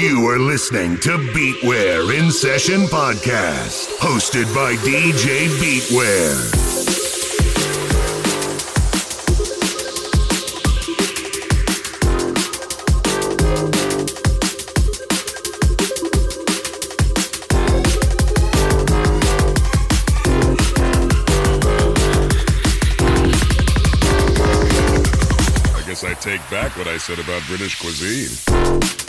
You are listening to Beatware in Session Podcast, hosted by DJ Beatware. take back what I said about British cuisine.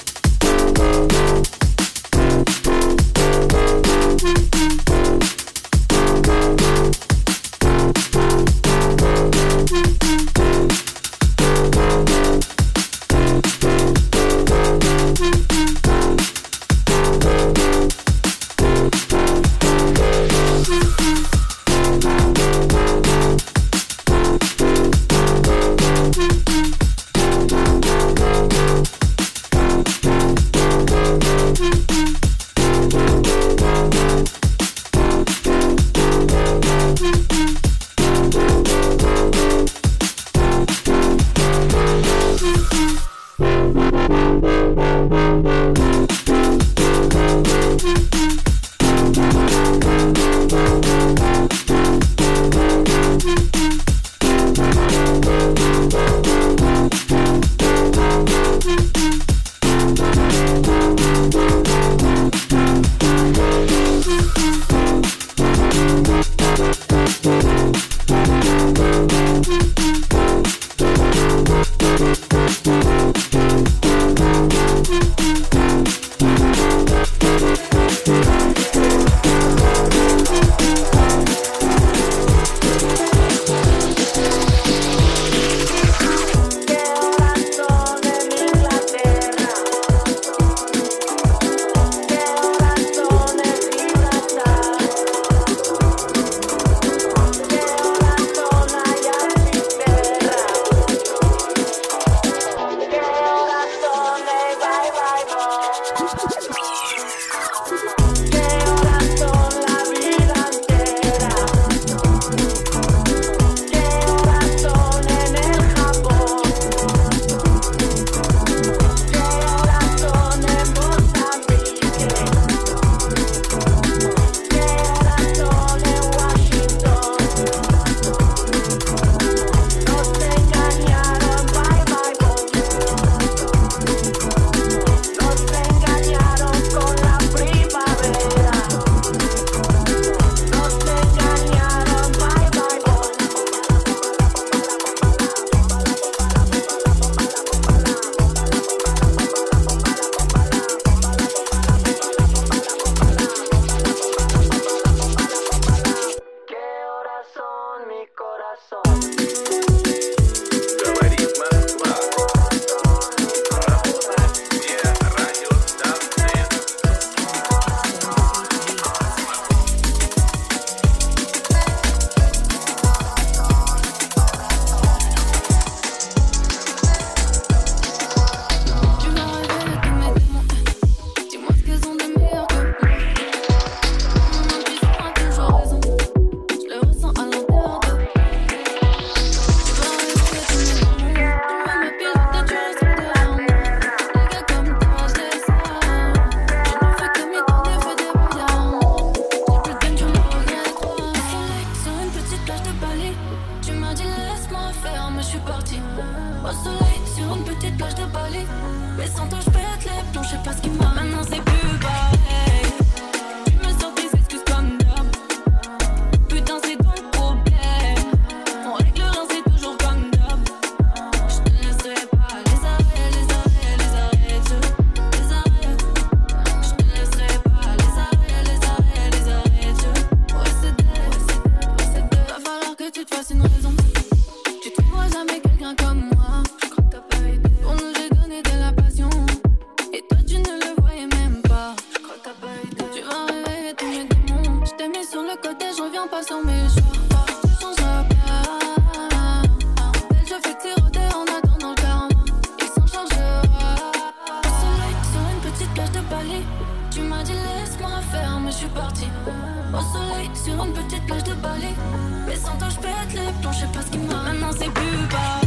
Attends, je pète les plombs, je sais pas ce qui m'a. Maintenant, c'est plus bas.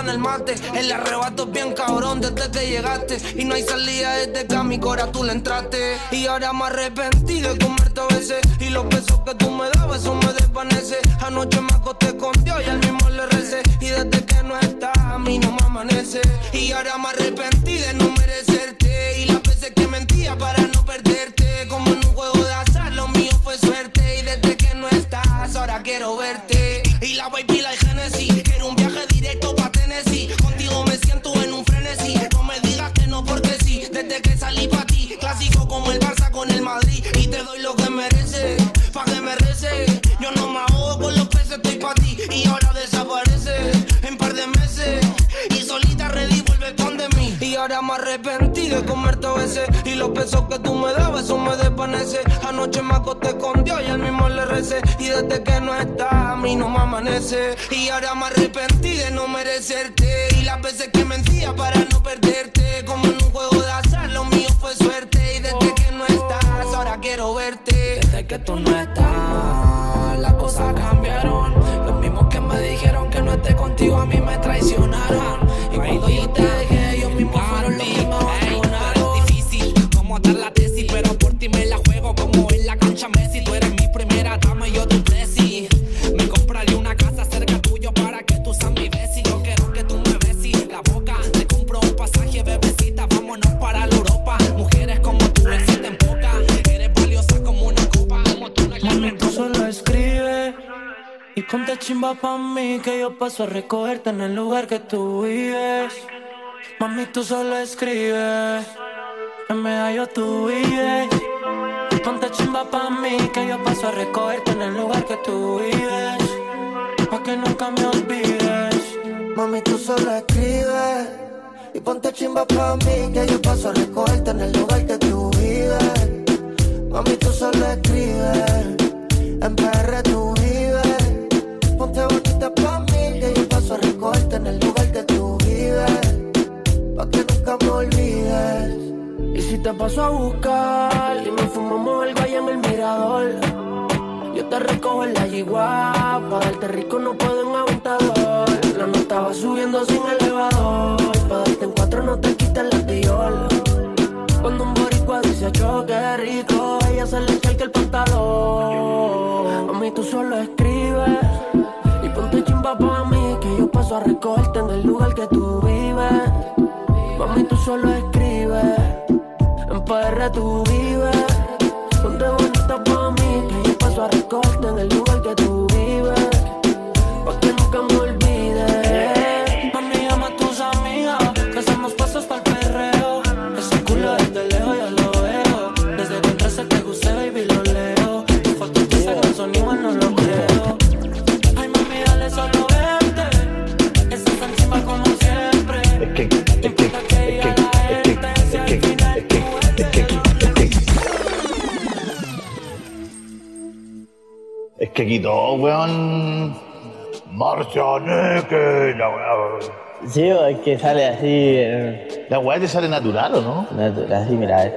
En el mate. Arrebato es bien cabrón desde que llegaste. Y no hay salida desde que a mi cora tú le entraste. Y ahora me arrepentí de comerte a veces. Y los besos que tú me dabas, eso me desvanece. Anoche me acosté con Dios y al mismo le recé. Y desde que no está, a mí no me amanece. Y ahora me arrepentí de no merecerte. Y las veces que mentía para no perderte. Y los besos que tú me dabas, eso me desvanece. Anoche me acosté con Dios y al mismo le recé. Y desde que no está, a mí no me amanece. Y ahora me arrepentí de no merecerte. Y las veces que mentía para no perderte. Como en un juego de azar, lo mío fue suerte. Y desde que no estás, ahora quiero verte. Desde que tú no estás, las cosas cambiaron. Los mismos que me dijeron que no esté contigo a mí me traicionaron. Chimba pa' mí que yo paso a recogerte en el lugar que tú vives. Mami, tú solo escribe, en medallo tú vives. Ponte chimba pa' mí que yo paso a recogerte en el lugar que tú vives. Pa' que nunca me olvides. Mami, tú solo escribes y ponte chimba pa' mí que yo paso a recogerte en el lugar que tú vives. Mami, tú solo escribes, en PR tú paso a buscar y nos fumamos algo allá en el mirador. Yo te recojo en la yigua, pa' darte rico no puedo en aventador. La nota va subiendo sin elevador, pa' darte en cuatro no te quites la viola. Cuando un boricua dice choque rico, ella se le echa el pantalón. A mí tú solo escribes y ponte chimba pa' mí que yo paso a recogerte en el lugar que tú vives. Mami, tú solo escribes, PR tú vives. Ponte bonita pa' mí, que yo paso a recogerte en el que quitó, weón. Marcianeque, la weá. Sí, o es que sale así. eh, La weá te sale natural, ¿o no? natural, así, mira. eh.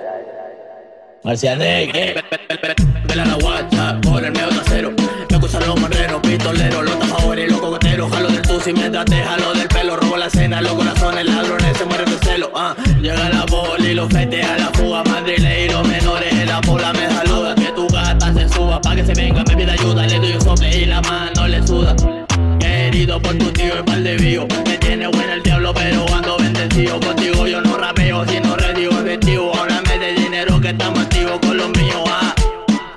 Marcianeque. Vela la guacha por el medio trasero. Me acusan los marreros, pistoleros, los tajadores y los cocoteros. Jalo del tusi mientras te jalo del pelo. Robo la cena, los corazones, ladrones se mueren de celo. Ah, llega la poli, los fete a la fuga. Madrileiro, menores en la bola pa' que se venga, me pide ayuda. Le doy un sople y la mano le suda. Querido por tu tío y par de vivo. Me tiene buena el diablo, pero ando bendecido. Contigo yo no rapeo, sino redigo efectivo. Háblame de dinero que estamos activos con los míos. Ah,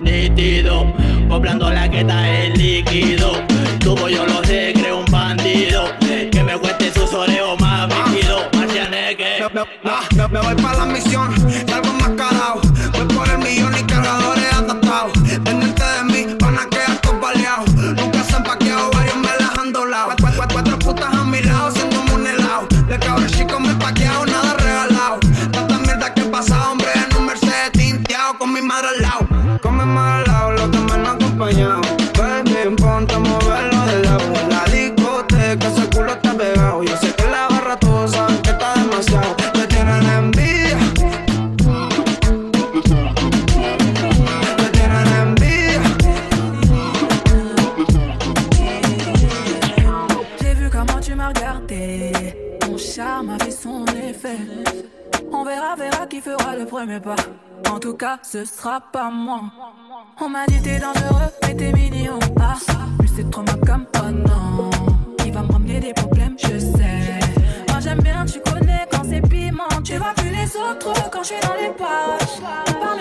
nítido. Comprando la que está líquido. Tuvo yo lo sé, creo un bandido. Que me cueste sus oreos más vestido. Marcianeque. Me, me- me ce sera pas moi. On m'a dit t'es dangereux, mais t'es mignon. Ah, plus c'est trop mal comme oh non. Il va me ramener des problèmes, je sais. Moi j'aime bien, tu connais quand c'est piment. Tu vois plus les autres quand je suis dans les pages.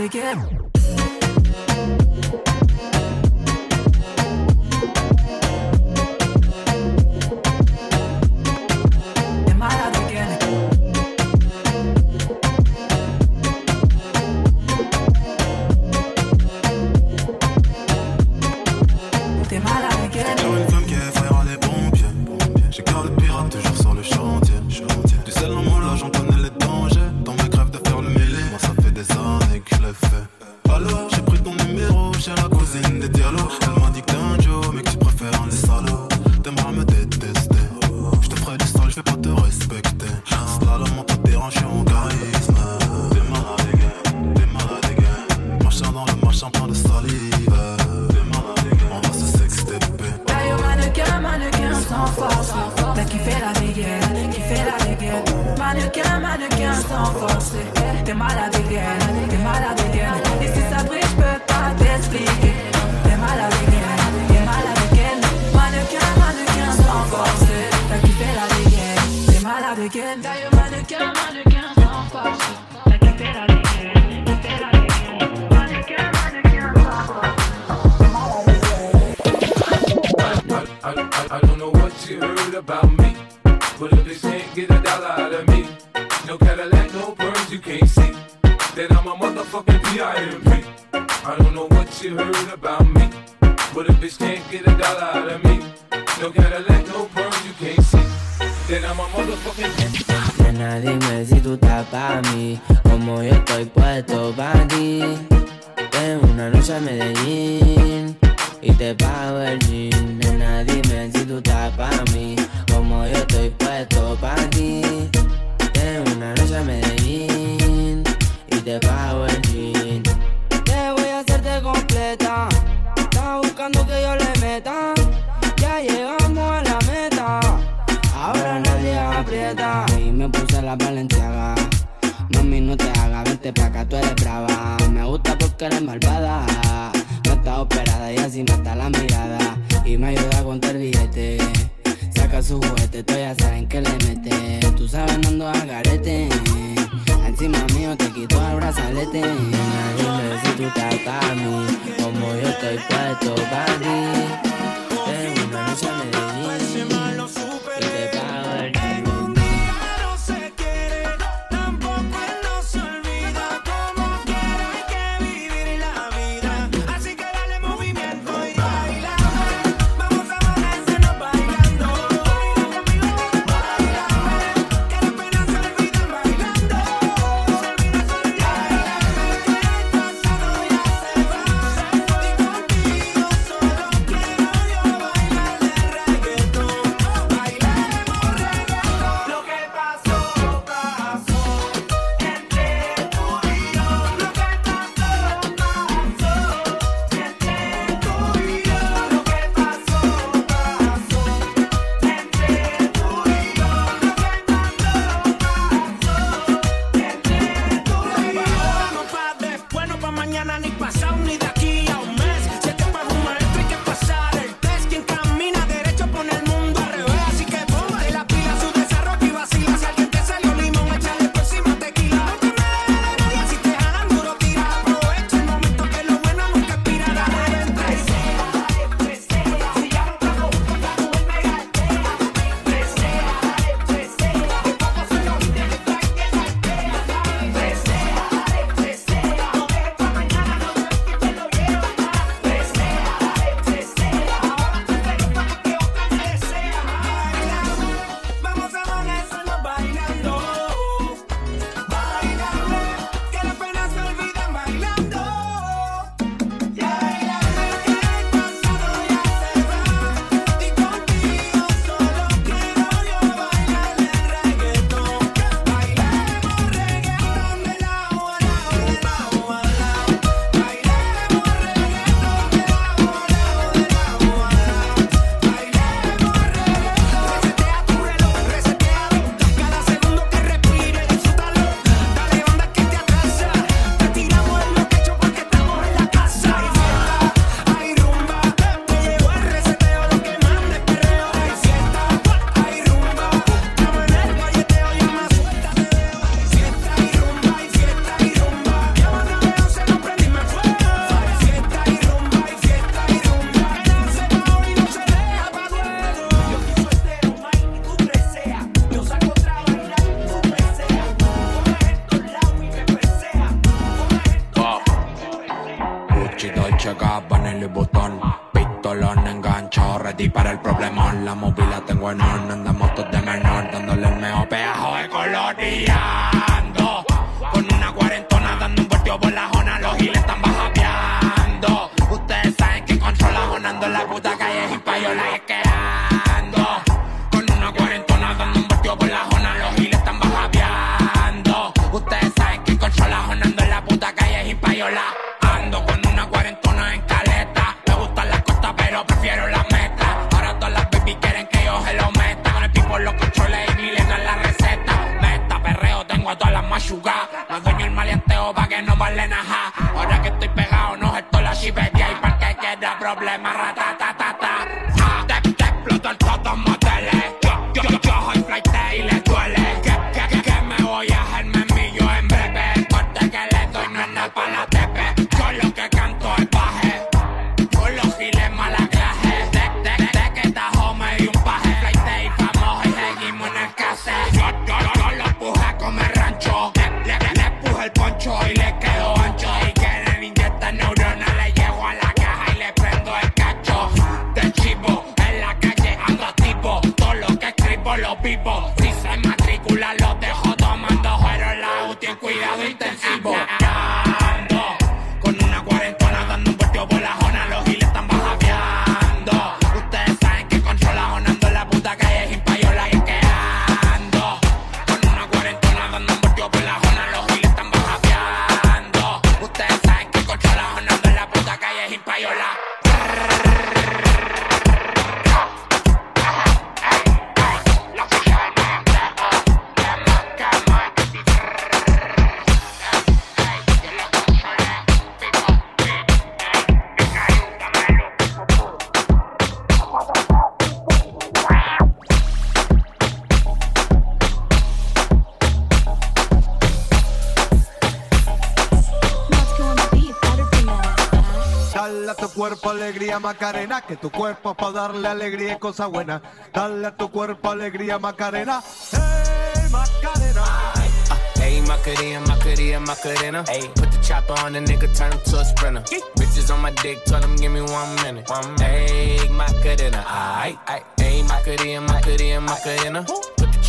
again. I don't know what you heard about me, but if bitch can't get a dollar out of me, no Cadillac, no pearls, you can't see. Then I'm a motherfucking Nena, dime si tú estás pa' mí, como yo estoy puesto pa' ti. Tengo una noche a Medellín y te pago el jean. Nena, dime si tú estás pa' mí, como yo estoy puesto pa' ti. Tengo una noche a Medellín y te pago el jean. Te voy a hacerte completa, estás buscando que yo le meta. Ya llegamos a la meta. Ahora nadie aprieta y me puse la valenciaga. Mami, no te hagas, vente pa' acá, tú eres brava. Me gusta porque eres malvada. No está operada y así me está la mirada. Y me ayuda a contar billete. Saca su juguete, tú ya saben que le mete. Tú sabes, no ando a garete. Encima mío te quito el brazalete. Nena, dime si tú estás pa' mí. Como yo estoy puesto pa' ti. Tengo una noche a Medellín. Escribo lo vivo. Si se matricula lo dejo tomando. Pero la UTI en cuidado intensivo. Alegría Macarena, que tu cuerpo para darle alegría y cosa buena. Dale a tu cuerpo alegría Macarena. Hey Macarena. Hey, Macarena, Macarena, Macarena. Hey, put the chopper on the nigga, turn him to a sprinter. Bitches on my dick, tell him give me one minute. One minute. Hey, Macarena, aight. Hey, Macarena, Macarena, Macarena.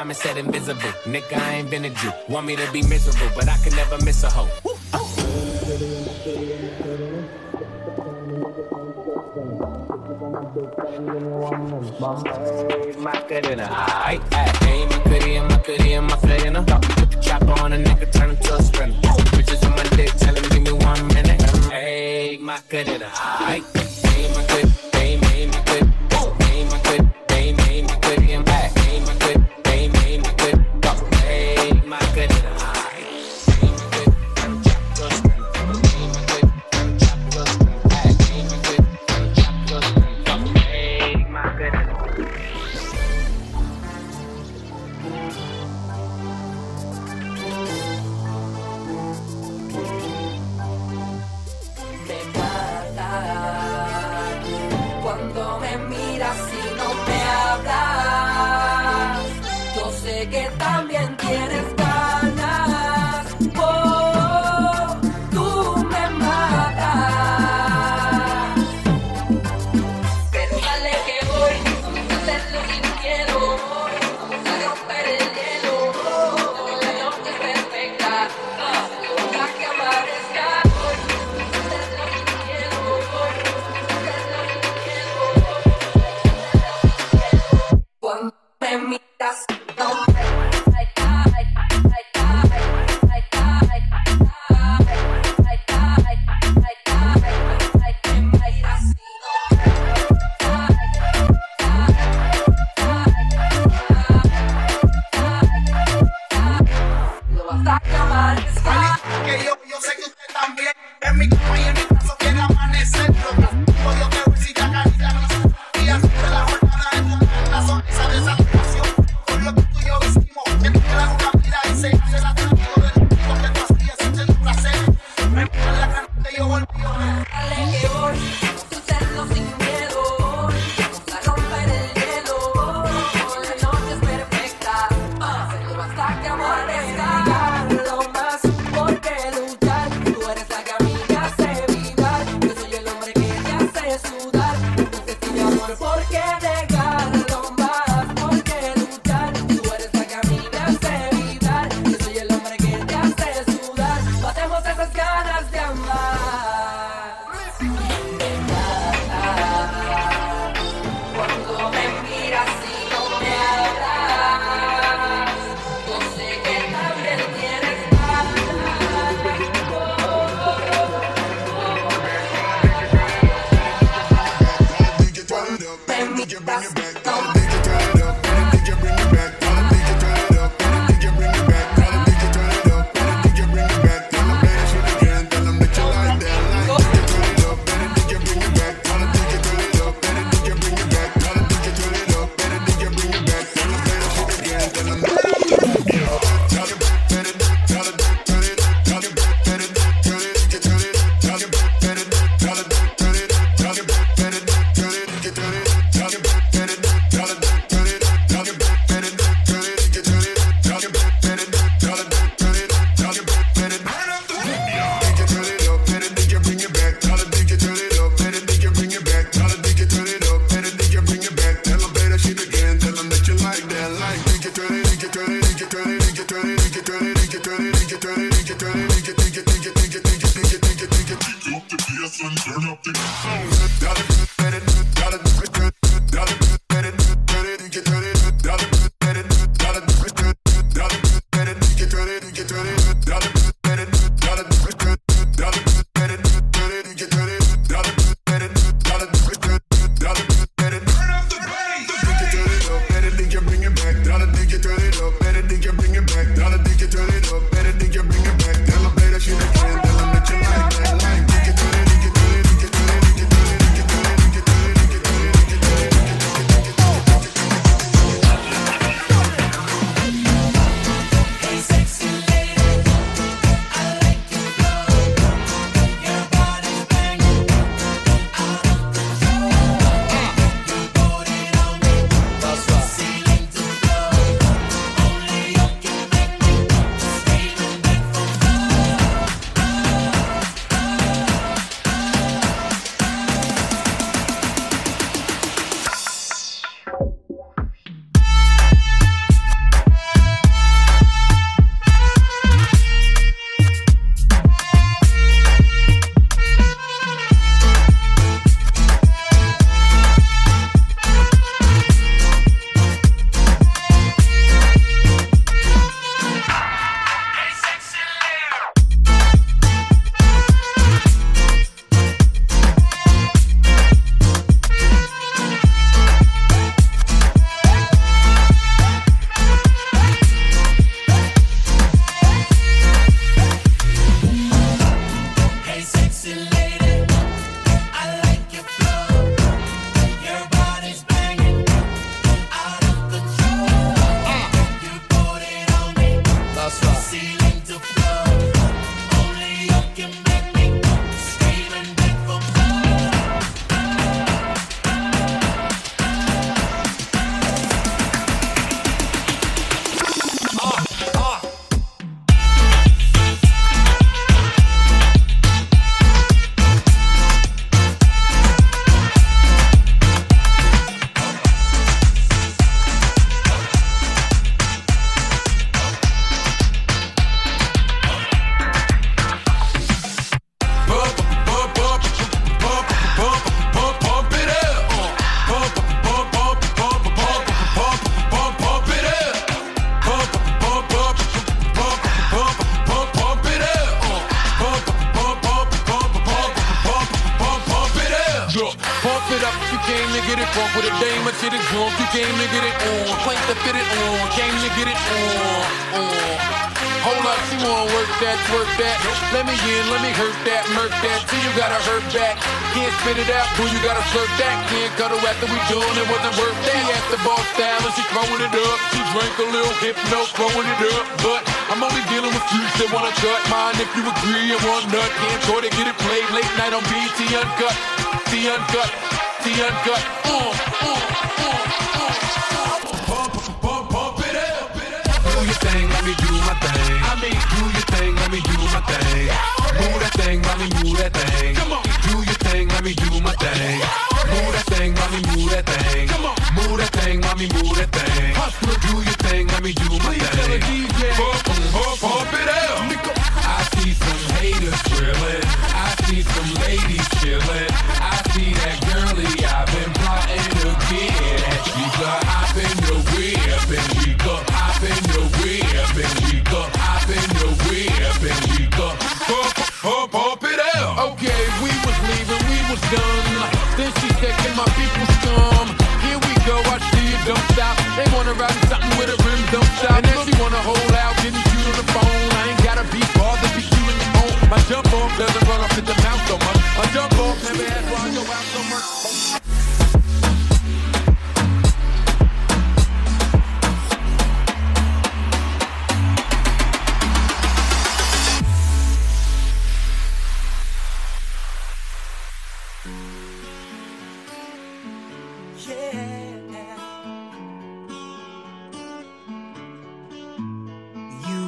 Diamond said invisible. Nigga, I ain't been a Jew. Want me to be miserable, but I can never miss a hoe. Macarena, aight, aight. Hey, Macarena, Macarena, Macarena. Put the chopper on a nigga, turn him to a sprinter. Bitches on my dick, tell him give me one minute. Hey, Macarena, aight. Hey, Macarena, hey, hey, Macarena. Hey, Macarena, hey, hey,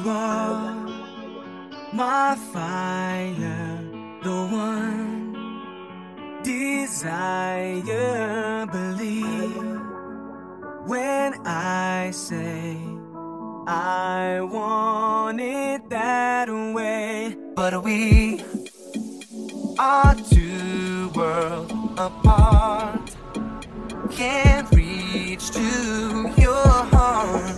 are my fire, the one desire. Believe when I say I want it that way. But we are two worlds apart, can't reach to your heart.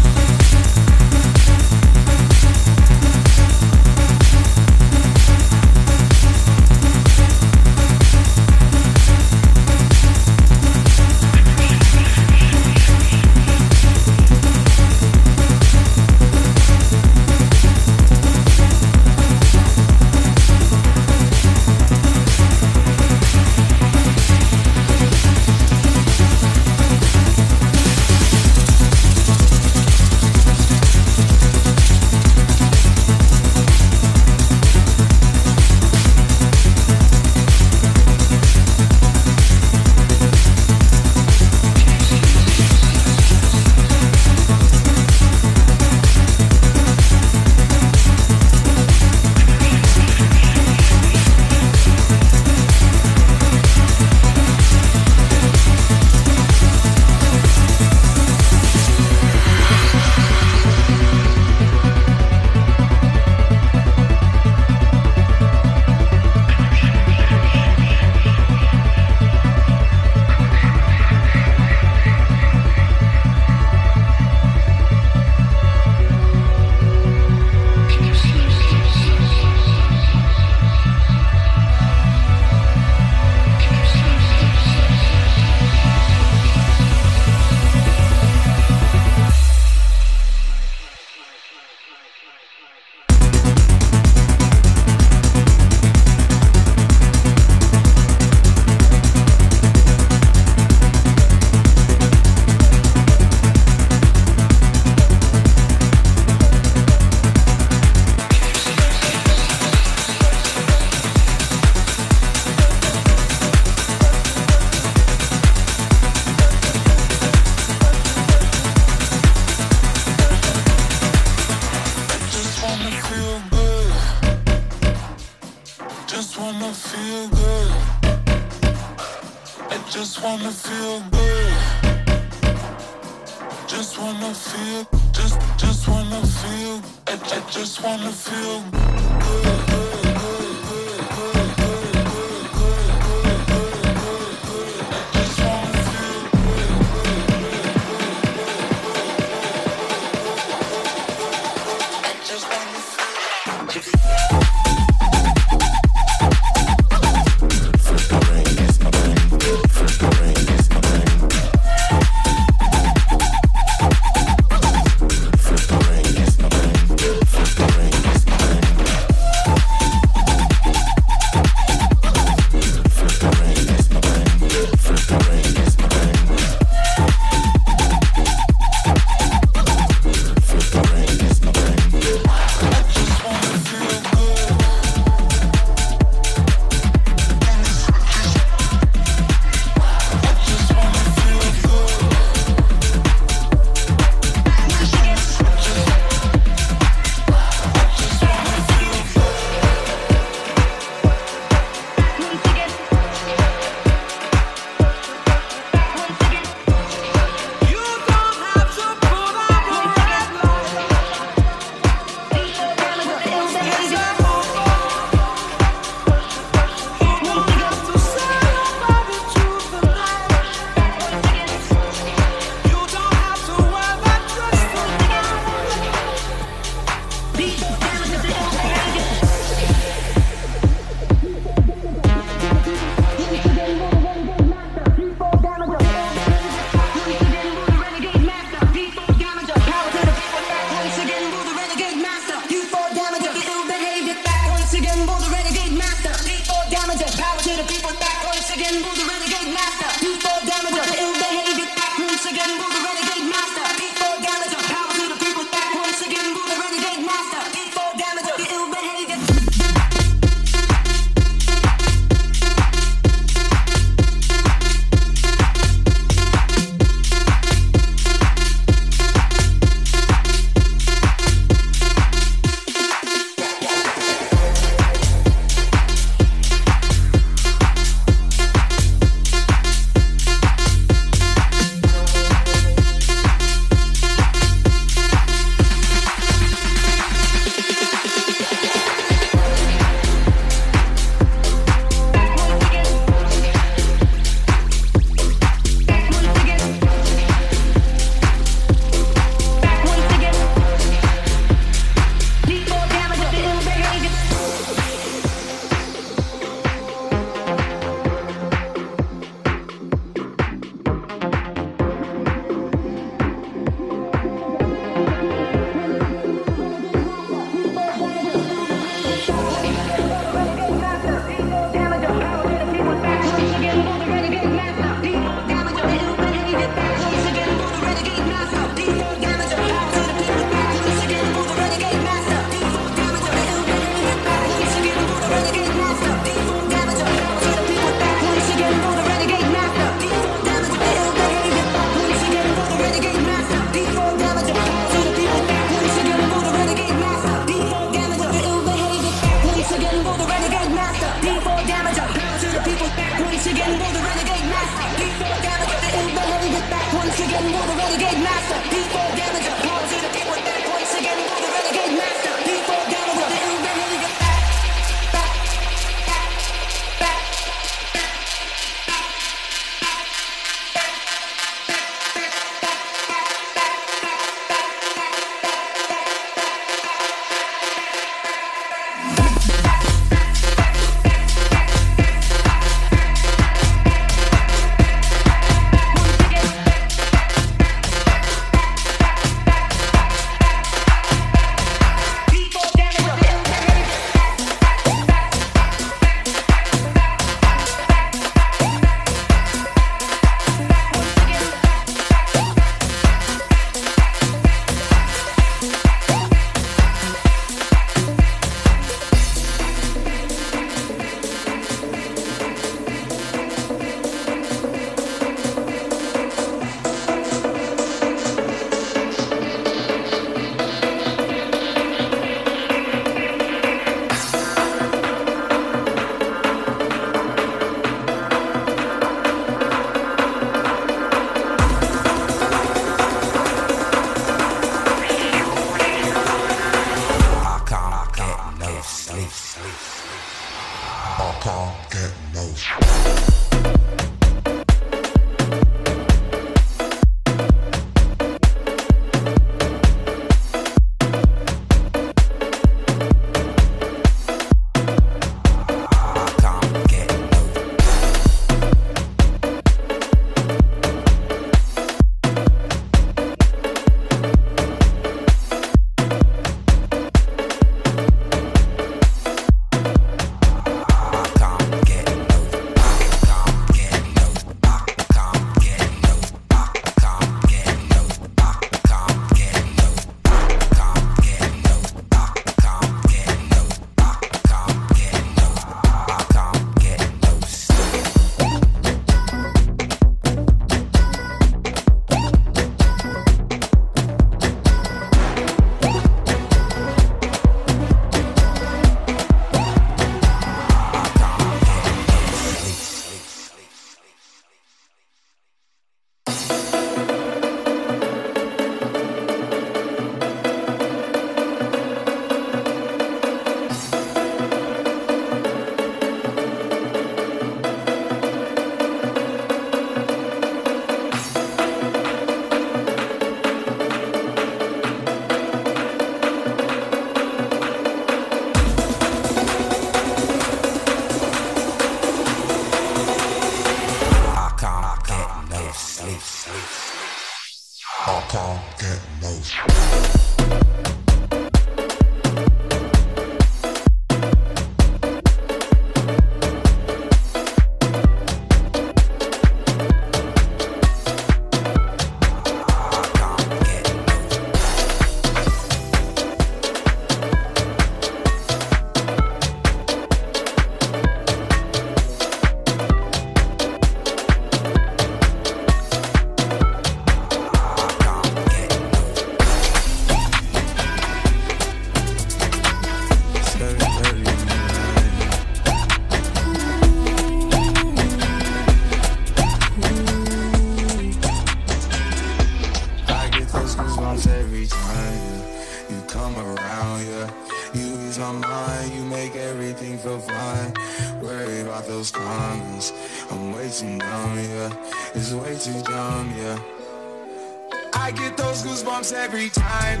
I get those goosebumps every time.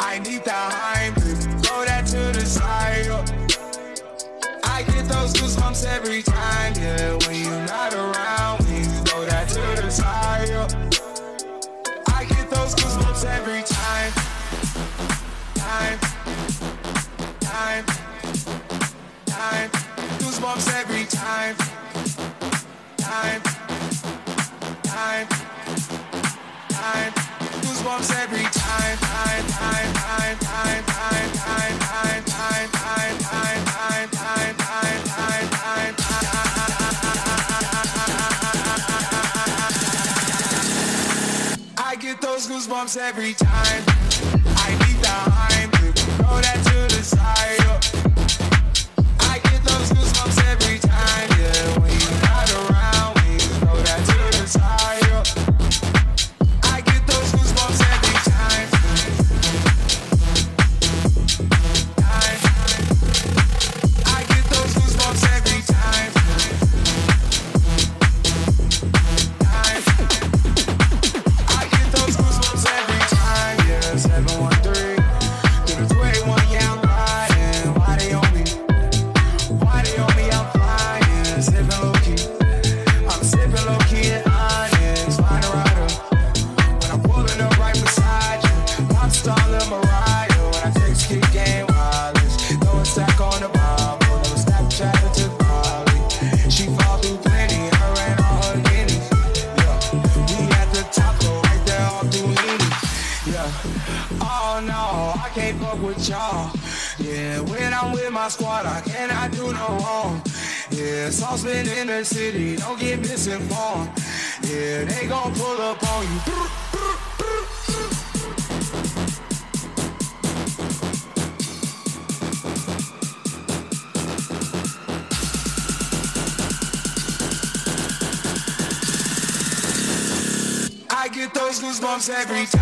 I need that hype. Throw that to the side. I get those goosebumps every time. Yeah, when you I get those goosebumps every time. I need the Heimlich, throw that to the side. Up. every time.